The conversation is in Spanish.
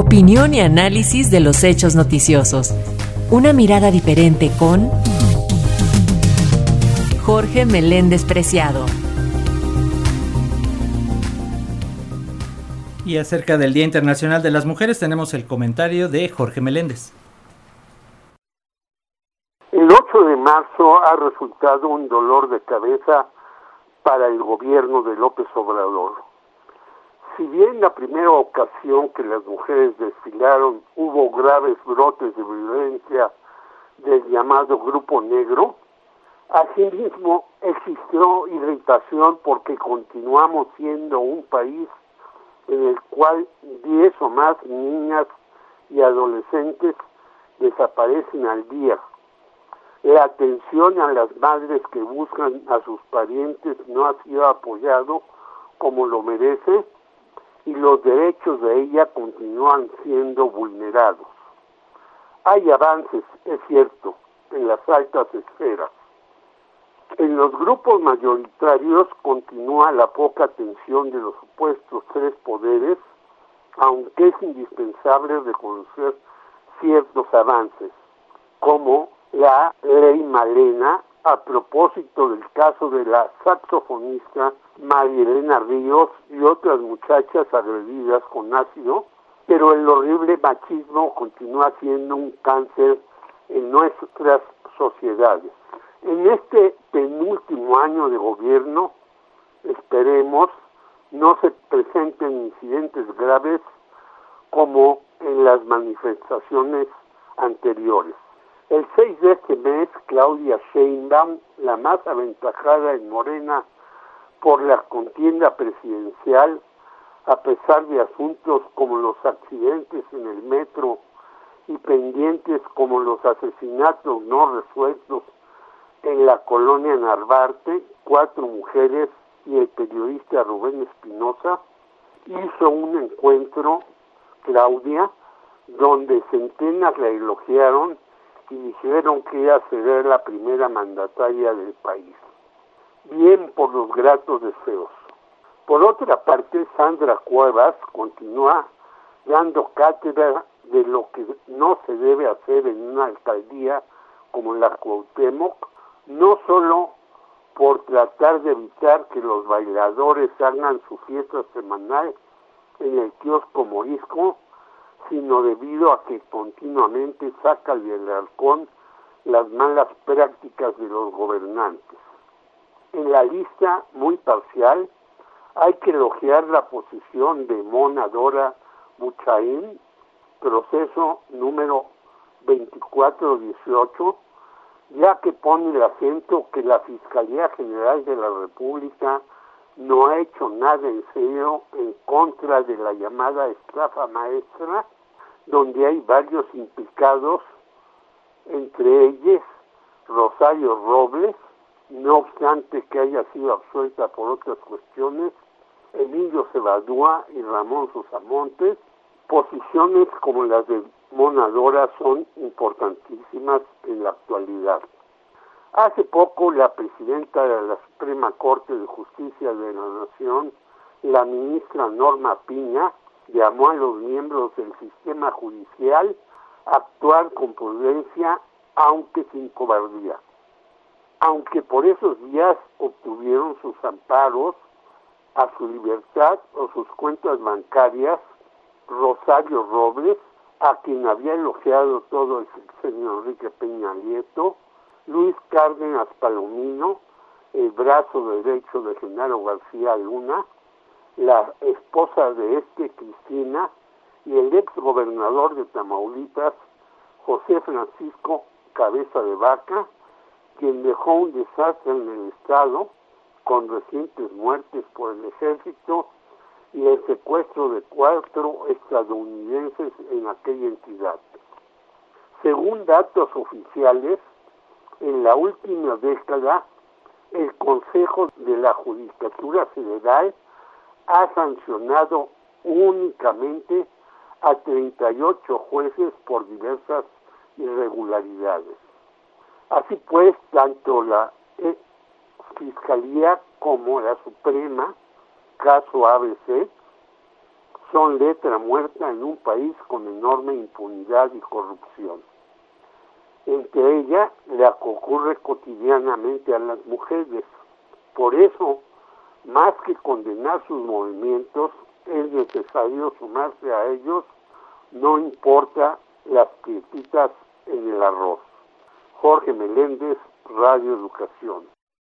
Opinión y análisis de los hechos noticiosos. Una mirada diferente con Jorge Meléndez Preciado. Y acerca del Día Internacional de las Mujeres tenemos el comentario de Jorge Meléndez. El 8 de marzo ha resultado un dolor de cabeza para el gobierno de López Obrador si bien la primera ocasión que las mujeres desfilaron hubo graves brotes de violencia del llamado Grupo Negro, asimismo existió irritación porque continuamos siendo un país en el cual 10 o más niñas y adolescentes desaparecen al día. La atención a las madres que buscan a sus parientes no ha sido apoyado como lo merece y los derechos de ella continúan siendo vulnerados. Hay avances, es cierto, en las altas esferas. En los grupos mayoritarios continúa la poca atención de los supuestos tres poderes, aunque es indispensable reconocer ciertos avances, como la ley Malena a propósito del caso de la saxofonista María Elena Ríos y otras muchachas agredidas con ácido, pero el horrible machismo continúa siendo un cáncer en nuestras sociedades. En este penúltimo año de gobierno, esperemos, no se presenten incidentes graves como en las manifestaciones anteriores. El 6 de este mes, Claudia Sheinbaum, la más aventajada en Morena por la contienda presidencial, a pesar de asuntos como los accidentes en el metro y pendientes como los asesinatos no resueltos en la colonia Narvarte, cuatro mujeres y el periodista Rubén Espinosa, hizo un encuentro, Claudia, donde centenas la elogiaron y dijeron que iba a ser la primera mandataria del país. Bien por los gratos deseos. Por otra parte, Sandra Cuevas continúa dando cátedra de lo que no se debe hacer en una alcaldía como la Cuauhtémoc, no solo por tratar de evitar que los bailadores hagan su fiesta semanal en el kiosco morisco, sino debido a que continuamente saca del halcón las malas prácticas de los gobernantes. En la lista muy parcial hay que elogiar la posición de Mona Dora Buchaín, proceso número 2418, ya que pone el acento que la Fiscalía General de la República no ha hecho nada en serio en contra de la llamada estafa maestra, donde hay varios implicados, entre ellos Rosario Robles, no obstante que haya sido absuelta por otras cuestiones, Emilio Cebadúa y Ramón Susamontes, posiciones como las de Monadora son importantísimas en la actualidad. Hace poco la presidenta de la Suprema Corte de Justicia de la Nación, la ministra Norma Piña, llamó a los miembros del sistema judicial a actuar con prudencia, aunque sin cobardía. Aunque por esos días obtuvieron sus amparos a su libertad o sus cuentas bancarias, Rosario Robles, a quien había elogiado todo el señor Enrique Peña Nieto, Luis Cárdenas Palomino, el brazo derecho de Genaro García Luna, la esposa de este, Cristina, y el ex gobernador de Tamaulipas, José Francisco Cabeza de Vaca, quien dejó un desastre en el Estado con recientes muertes por el ejército y el secuestro de cuatro estadounidenses en aquella entidad. Según datos oficiales, en la última década, el Consejo de la Judicatura Federal ha sancionado únicamente a 38 jueces por diversas irregularidades. Así pues, tanto la Fiscalía como la Suprema, caso ABC, son letra muerta en un país con enorme impunidad y corrupción. Entre ella la que ocurre cotidianamente a las mujeres. Por eso, más que condenar sus movimientos, es necesario sumarse a ellos, no importa las pietitas en el arroz. Jorge Meléndez, Radio Educación.